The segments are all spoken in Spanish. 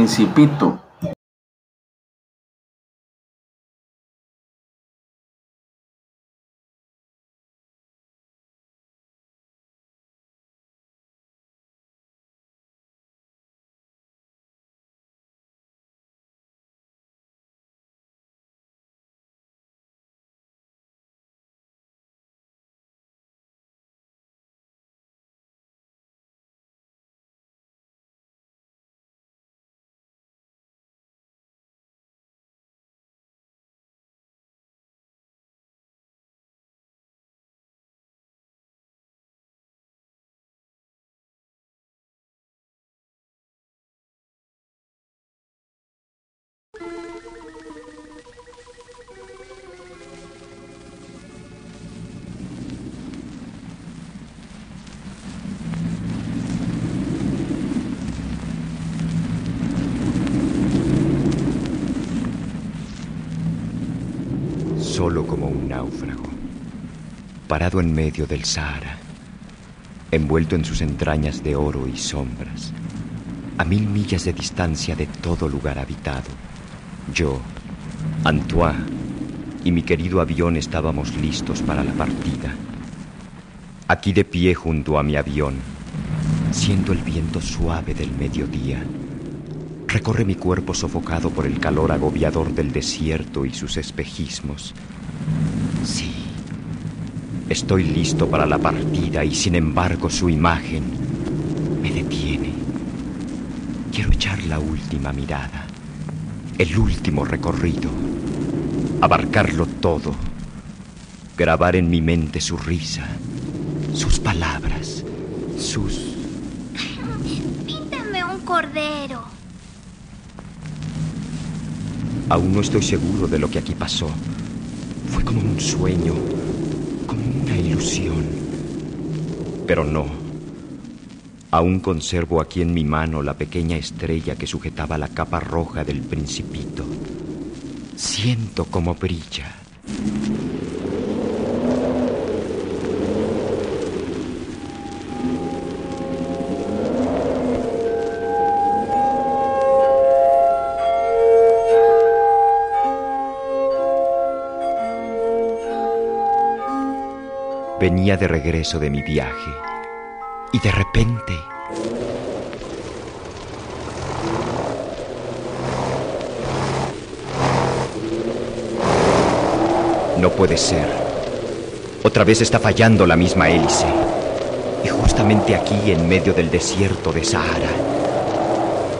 Principito. Solo como un náufrago, parado en medio del Sahara, envuelto en sus entrañas de oro y sombras, a mil millas de distancia de todo lugar habitado, yo, Antoine y mi querido avión estábamos listos para la partida. Aquí de pie junto a mi avión, siendo el viento suave del mediodía, recorre mi cuerpo sofocado por el calor agobiador del desierto y sus espejismos. Sí, estoy listo para la partida y sin embargo su imagen me detiene. Quiero echar la última mirada, el último recorrido, abarcarlo todo, grabar en mi mente su risa, sus palabras, sus... Píntame un cordero. Aún no estoy seguro de lo que aquí pasó. Fue como un sueño, como una ilusión. Pero no. Aún conservo aquí en mi mano la pequeña estrella que sujetaba la capa roja del principito. Siento cómo brilla. Venía de regreso de mi viaje y de repente... No puede ser. Otra vez está fallando la misma hélice. Y justamente aquí, en medio del desierto de Sahara,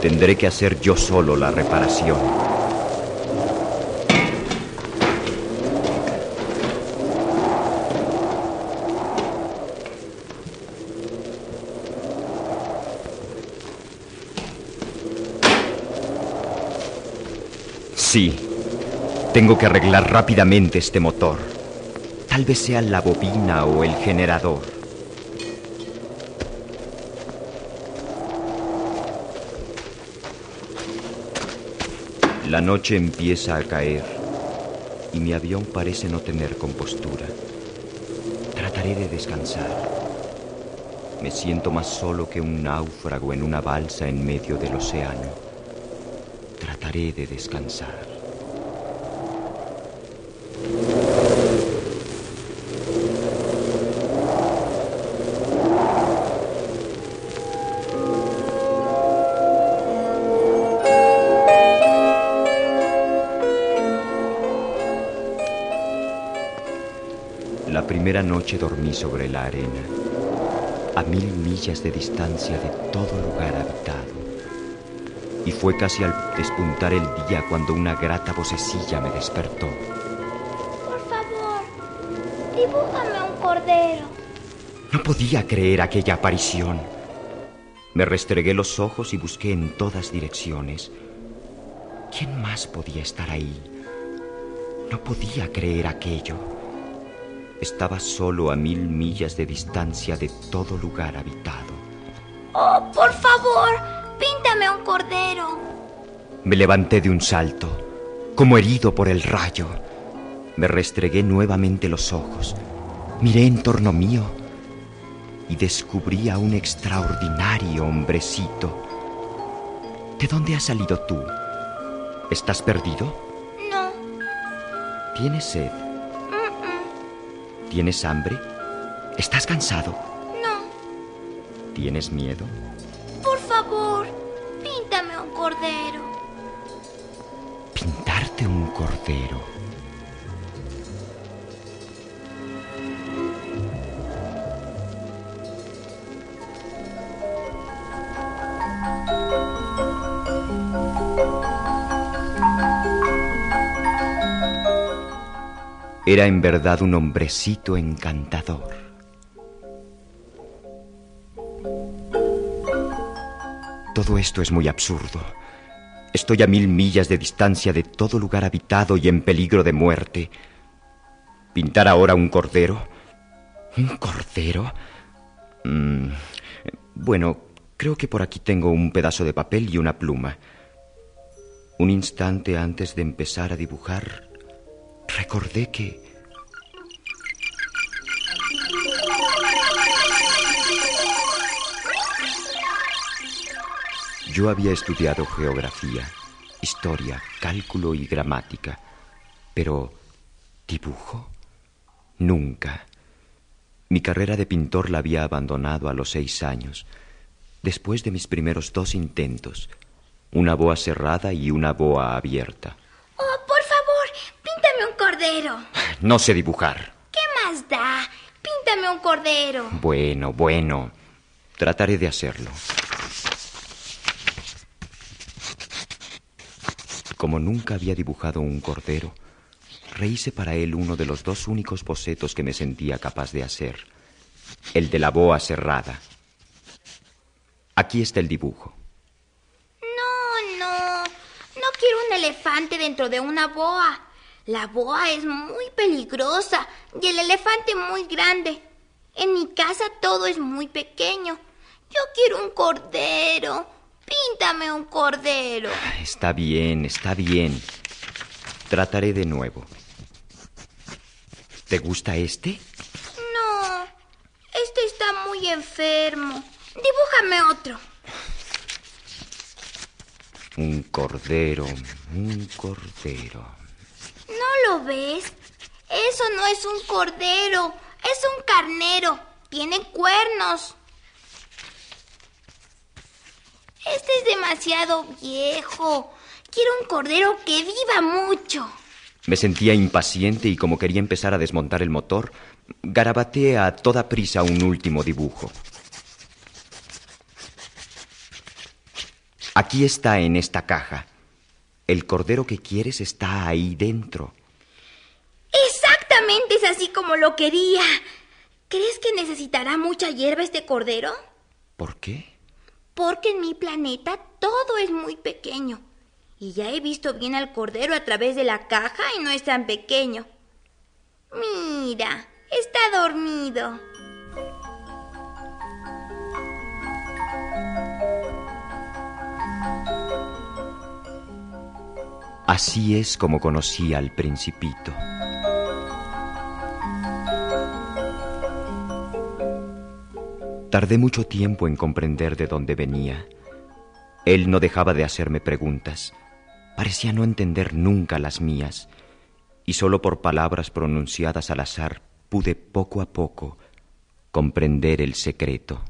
tendré que hacer yo solo la reparación. Sí, tengo que arreglar rápidamente este motor. Tal vez sea la bobina o el generador. La noche empieza a caer y mi avión parece no tener compostura. Trataré de descansar. Me siento más solo que un náufrago en una balsa en medio del océano. Trataré de descansar. La primera noche dormí sobre la arena, a mil millas de distancia de todo lugar habitado. Y fue casi al despuntar el día cuando una grata vocecilla me despertó. Por favor, dibújame un cordero. No podía creer aquella aparición. Me restregué los ojos y busqué en todas direcciones. ¿Quién más podía estar ahí? No podía creer aquello. Estaba solo a mil millas de distancia de todo lugar habitado. Oh, por favor, píntame un cordero. Me levanté de un salto, como herido por el rayo. Me restregué nuevamente los ojos, miré en torno mío y descubrí a un extraordinario hombrecito. ¿De dónde has salido tú? ¿Estás perdido? No. ¿Tienes sed? ¿Tienes hambre? ¿Estás cansado? No. ¿Tienes miedo? Favor, píntame un cordero. Pintarte un cordero. Era en verdad un hombrecito encantador. Todo esto es muy absurdo. Estoy a mil millas de distancia de todo lugar habitado y en peligro de muerte. ¿Pintar ahora un cordero? ¿Un cordero? Mm, bueno, creo que por aquí tengo un pedazo de papel y una pluma. Un instante antes de empezar a dibujar, recordé que... Yo había estudiado geografía, historia, cálculo y gramática, pero dibujo nunca. Mi carrera de pintor la había abandonado a los seis años, después de mis primeros dos intentos, una boa cerrada y una boa abierta. Oh, por favor, píntame un cordero. No sé dibujar. ¿Qué más da? Píntame un cordero. Bueno, bueno. Trataré de hacerlo. Como nunca había dibujado un cordero, rehice para él uno de los dos únicos bocetos que me sentía capaz de hacer, el de la boa cerrada. Aquí está el dibujo. No, no. No quiero un elefante dentro de una boa. La boa es muy peligrosa y el elefante muy grande. En mi casa todo es muy pequeño. Yo quiero un cordero. Píntame un cordero. Está bien, está bien. Trataré de nuevo. ¿Te gusta este? No, este está muy enfermo. Dibújame otro. Un cordero, un cordero. ¿No lo ves? Eso no es un cordero, es un carnero. Tiene cuernos. Este es demasiado viejo. Quiero un cordero que viva mucho. Me sentía impaciente y como quería empezar a desmontar el motor, garabateé a toda prisa un último dibujo. Aquí está en esta caja. El cordero que quieres está ahí dentro. Exactamente es así como lo quería. ¿Crees que necesitará mucha hierba este cordero? ¿Por qué? Porque en mi planeta todo es muy pequeño. Y ya he visto bien al cordero a través de la caja y no es tan pequeño. Mira, está dormido. Así es como conocí al principito. Tardé mucho tiempo en comprender de dónde venía. Él no dejaba de hacerme preguntas. Parecía no entender nunca las mías, y solo por palabras pronunciadas al azar pude poco a poco comprender el secreto.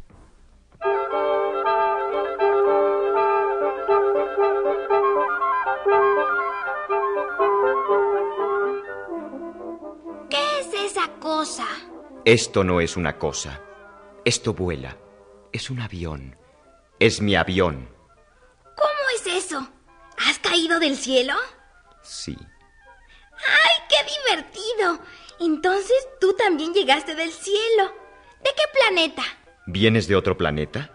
¿Qué es esa cosa? Esto no es una cosa. Esto vuela. Es un avión. Es mi avión. ¿Cómo es eso? ¿Has caído del cielo? Sí. ¡Ay, qué divertido! Entonces tú también llegaste del cielo. ¿De qué planeta? ¿Vienes de otro planeta?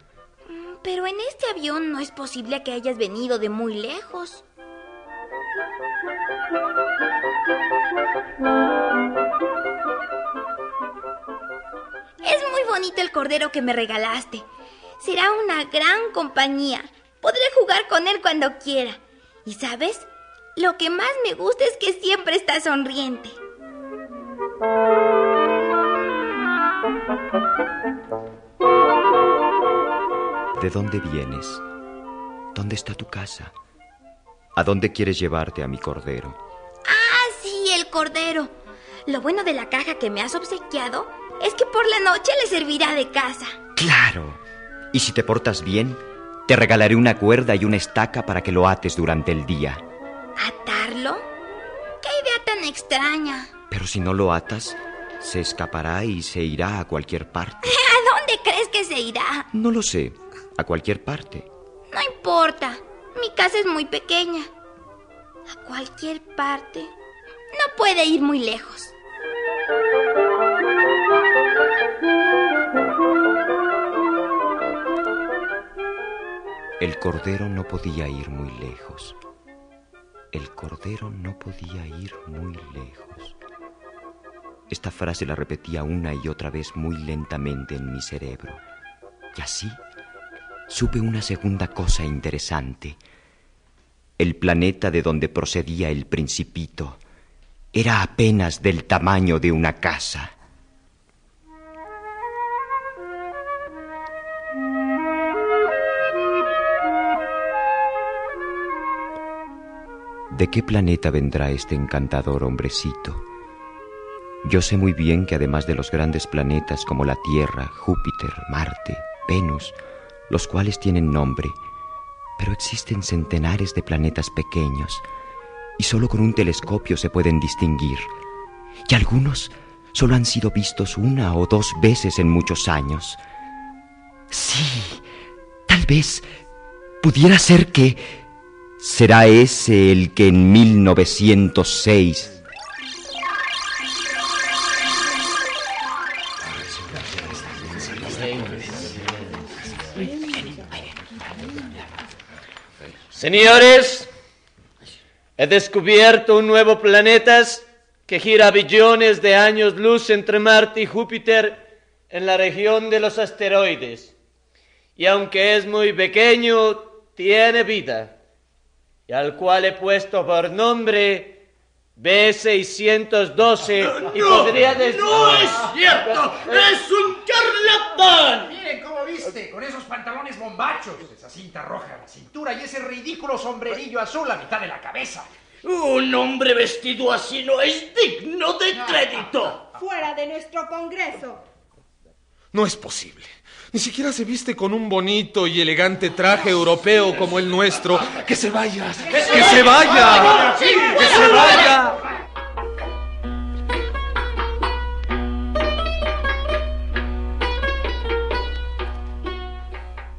Mm, Pero en este avión no es posible que hayas venido de muy lejos. Bonito el cordero que me regalaste. Será una gran compañía. Podré jugar con él cuando quiera. Y sabes, lo que más me gusta es que siempre está sonriente. ¿De dónde vienes? ¿Dónde está tu casa? ¿A dónde quieres llevarte a mi cordero? Ah, sí, el cordero. Lo bueno de la caja que me has obsequiado es que por la noche le servirá de casa. Claro. Y si te portas bien, te regalaré una cuerda y una estaca para que lo ates durante el día. ¿Atarlo? ¡Qué idea tan extraña! Pero si no lo atas, se escapará y se irá a cualquier parte. ¿A dónde crees que se irá? No lo sé. A cualquier parte. No importa. Mi casa es muy pequeña. A cualquier parte. No puede ir muy lejos. El cordero no podía ir muy lejos. El cordero no podía ir muy lejos. Esta frase la repetía una y otra vez muy lentamente en mi cerebro. Y así supe una segunda cosa interesante. El planeta de donde procedía el principito era apenas del tamaño de una casa. ¿De qué planeta vendrá este encantador hombrecito? Yo sé muy bien que además de los grandes planetas como la Tierra, Júpiter, Marte, Venus, los cuales tienen nombre, pero existen centenares de planetas pequeños y solo con un telescopio se pueden distinguir. Y algunos solo han sido vistos una o dos veces en muchos años. Sí, tal vez pudiera ser que ¿Será ese el que en 1906 Señores, he descubierto un nuevo planeta que gira billones de años luz entre Marte y Júpiter en la región de los asteroides. Y aunque es muy pequeño, tiene vida y al cual he puesto por nombre B612 y podría decir... ¡No es cierto! ¡Es un charlatán! Miren cómo viste, con esos pantalones bombachos, esa cinta roja en la cintura y ese ridículo sombrerillo azul a mitad de la cabeza. Un hombre vestido así no es digno de crédito. Fuera de nuestro Congreso. No es posible. Ni siquiera se viste con un bonito y elegante traje europeo como el nuestro. ¡Que se vaya! ¡Que se vaya! ¡Que se vaya!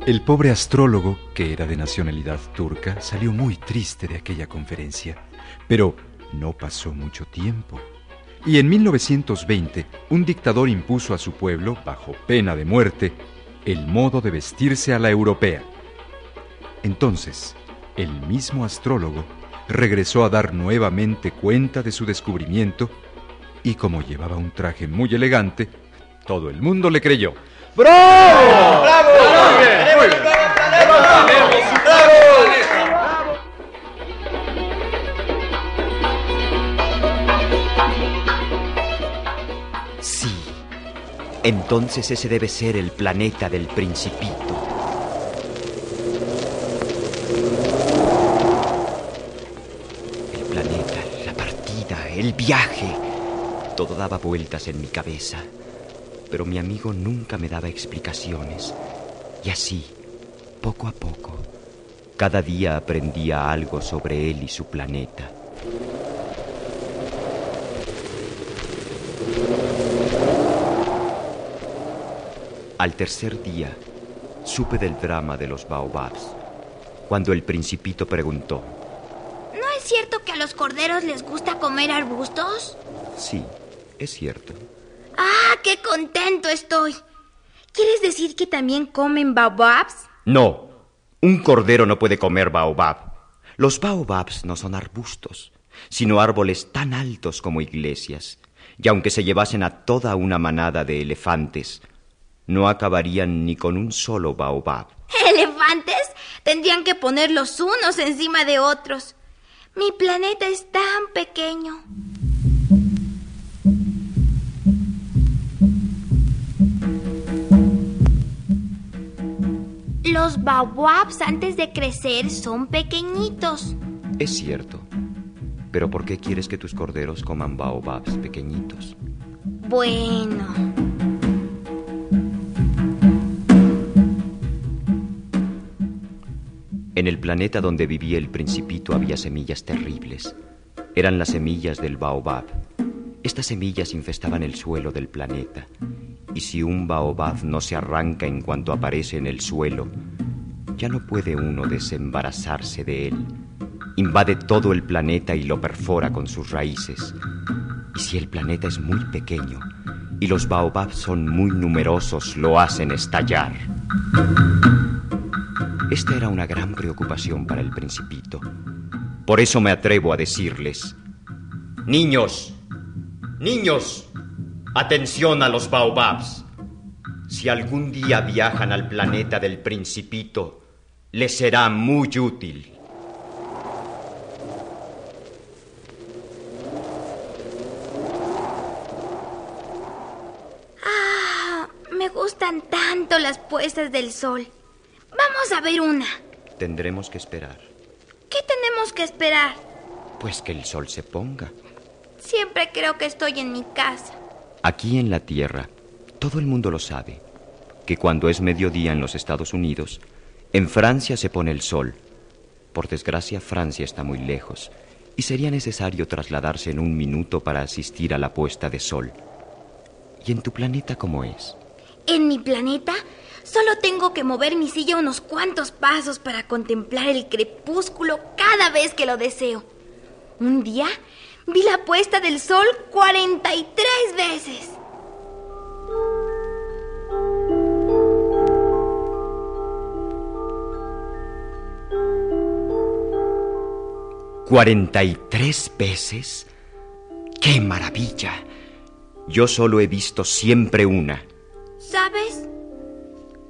El pobre astrólogo, que era de nacionalidad turca, salió muy triste de aquella conferencia. Pero no pasó mucho tiempo. Y en 1920, un dictador impuso a su pueblo, bajo pena de muerte, el modo de vestirse a la europea. Entonces, el mismo astrólogo regresó a dar nuevamente cuenta de su descubrimiento y como llevaba un traje muy elegante, todo el mundo le creyó. ¡Bravo! ¡Bravo! Entonces ese debe ser el planeta del principito. El planeta, la partida, el viaje. Todo daba vueltas en mi cabeza. Pero mi amigo nunca me daba explicaciones. Y así, poco a poco, cada día aprendía algo sobre él y su planeta. Al tercer día, supe del drama de los baobabs, cuando el principito preguntó. ¿No es cierto que a los corderos les gusta comer arbustos? Sí, es cierto. ¡Ah, qué contento estoy! ¿Quieres decir que también comen baobabs? No, un cordero no puede comer baobab. Los baobabs no son arbustos, sino árboles tan altos como iglesias. Y aunque se llevasen a toda una manada de elefantes, no acabarían ni con un solo baobab. ¿Elefantes? Tendrían que poner los unos encima de otros. Mi planeta es tan pequeño. Los baobabs antes de crecer son pequeñitos. Es cierto. Pero ¿por qué quieres que tus corderos coman baobabs pequeñitos? Bueno. En el planeta donde vivía el principito había semillas terribles. Eran las semillas del baobab. Estas semillas infestaban el suelo del planeta. Y si un baobab no se arranca en cuanto aparece en el suelo, ya no puede uno desembarazarse de él. Invade todo el planeta y lo perfora con sus raíces. Y si el planeta es muy pequeño y los baobabs son muy numerosos, lo hacen estallar. Esta era una gran preocupación para el principito. Por eso me atrevo a decirles, niños, niños, atención a los baobabs. Si algún día viajan al planeta del principito, les será muy útil. Ah, me gustan tanto las puestas del sol. Vamos a ver una. Tendremos que esperar. ¿Qué tenemos que esperar? Pues que el sol se ponga. Siempre creo que estoy en mi casa. Aquí en la Tierra, todo el mundo lo sabe, que cuando es mediodía en los Estados Unidos, en Francia se pone el sol. Por desgracia, Francia está muy lejos y sería necesario trasladarse en un minuto para asistir a la puesta de sol. ¿Y en tu planeta cómo es? En mi planeta solo tengo que mover mi silla unos cuantos pasos para contemplar el crepúsculo cada vez que lo deseo. Un día vi la puesta del sol 43 veces. ¿43 veces? ¡Qué maravilla! Yo solo he visto siempre una. ¿Sabes?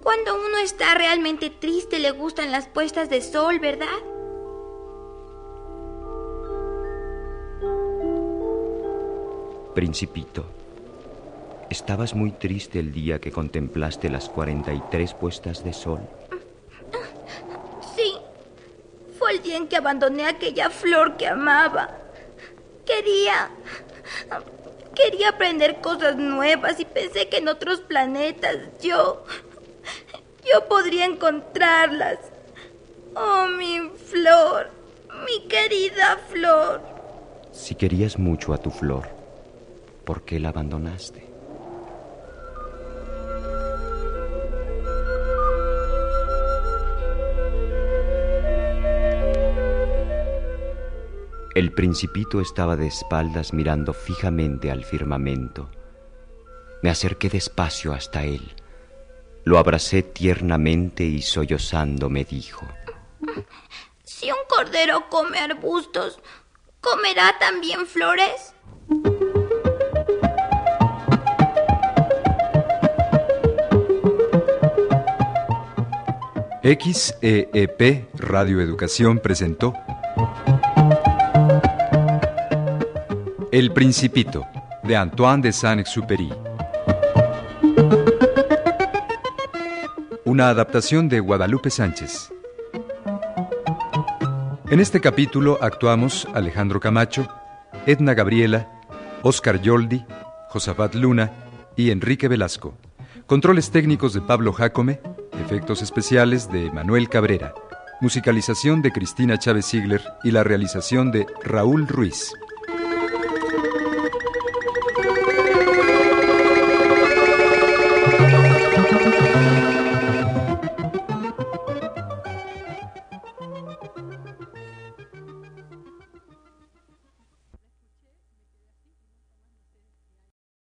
Cuando uno está realmente triste le gustan las puestas de sol, ¿verdad? Principito, ¿estabas muy triste el día que contemplaste las 43 puestas de sol? Sí, fue el día en que abandoné aquella flor que amaba. Quería... Quería aprender cosas nuevas y pensé que en otros planetas yo... Yo podría encontrarlas. Oh, mi flor, mi querida flor. Si querías mucho a tu flor, ¿por qué la abandonaste? El principito estaba de espaldas mirando fijamente al firmamento. Me acerqué despacio hasta él. Lo abracé tiernamente y sollozando me dijo, Si un cordero come arbustos, ¿comerá también flores? XEEP Radio Educación presentó El Principito de Antoine de Saint-Exupéry. Una adaptación de Guadalupe Sánchez. En este capítulo actuamos Alejandro Camacho, Edna Gabriela, Oscar Yoldi, Josafat Luna y Enrique Velasco. Controles técnicos de Pablo Jacome, efectos especiales de Manuel Cabrera, musicalización de Cristina Chávez Ziegler y la realización de Raúl Ruiz.